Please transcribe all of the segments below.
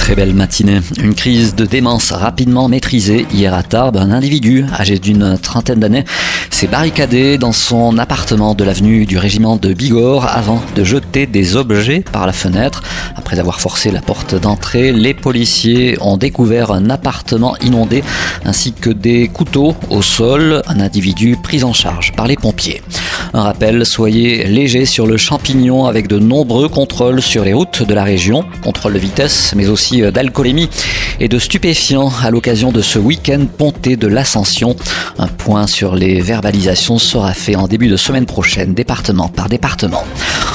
Très belle matinée. Une crise de démence rapidement maîtrisée hier à Tarbes. Un individu âgé d'une trentaine d'années s'est barricadé dans son appartement de l'avenue du régiment de Bigorre avant de jeter des objets par la fenêtre. Après avoir forcé la porte d'entrée, les policiers ont découvert un appartement inondé ainsi que des couteaux au sol. Un individu pris en charge par les pompiers. Un rappel, soyez léger sur le champignon avec de nombreux contrôles sur les routes de la région. Contrôle de vitesse, mais aussi d'alcoolémie et de stupéfiants à l'occasion de ce week-end ponté de l'Ascension. Un point sur les verbalisations sera fait en début de semaine prochaine, département par département.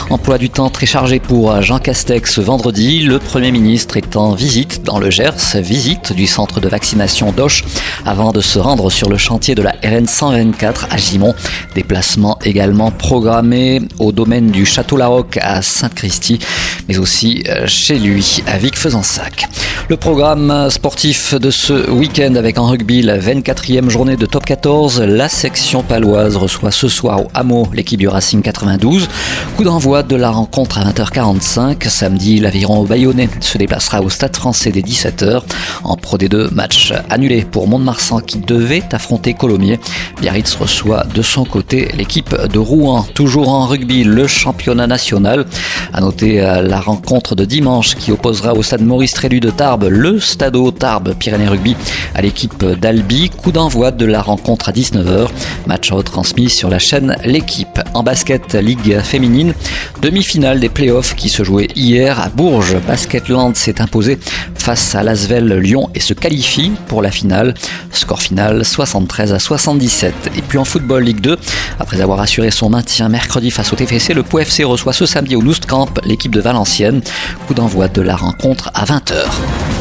Emploi du temps très chargé pour Jean Castex vendredi. Le Premier ministre est en visite dans le Gers, visite du centre de vaccination d'Auch avant de se rendre sur le chantier de la RN 124 à Gimont. Déplacement également programmé au domaine du Château Larocque à Sainte-Christie, mais aussi euh, chez lui à Vic-Fezensac. Le programme sportif de ce week-end avec en rugby la 24e journée de top 14. La section paloise reçoit ce soir au hameau l'équipe du Racing 92. Coup d'envoi de la rencontre à 20h45. Samedi, l'aviron bayonnais se déplacera au stade français des 17h. En Pro D2, match annulé pour Mont-de-Marsan qui devait affronter Colomiers. Biarritz reçoit de son côté l'équipe Rouen. Toujours en rugby, le championnat national. À noter euh, la rencontre de dimanche qui opposera au stade Maurice Trélu de Tarbes le Stadeau Tarbes Pyrénées Rugby à l'équipe d'Albi. Coup d'envoi de la rencontre à 19h. Match retransmis sur la chaîne L'équipe. En basket, Ligue féminine, demi-finale des playoffs qui se jouaient hier à Bourges. Basketland s'est imposé face à Lasvel Lyon et se qualifie pour la finale. Score final 73 à 77. Et puis en football Ligue 2, après avoir assuré son maintien mercredi face au TFC, le POFC reçoit ce samedi au Camp l'équipe de Valenciennes. Coup d'envoi de la rencontre à 20h.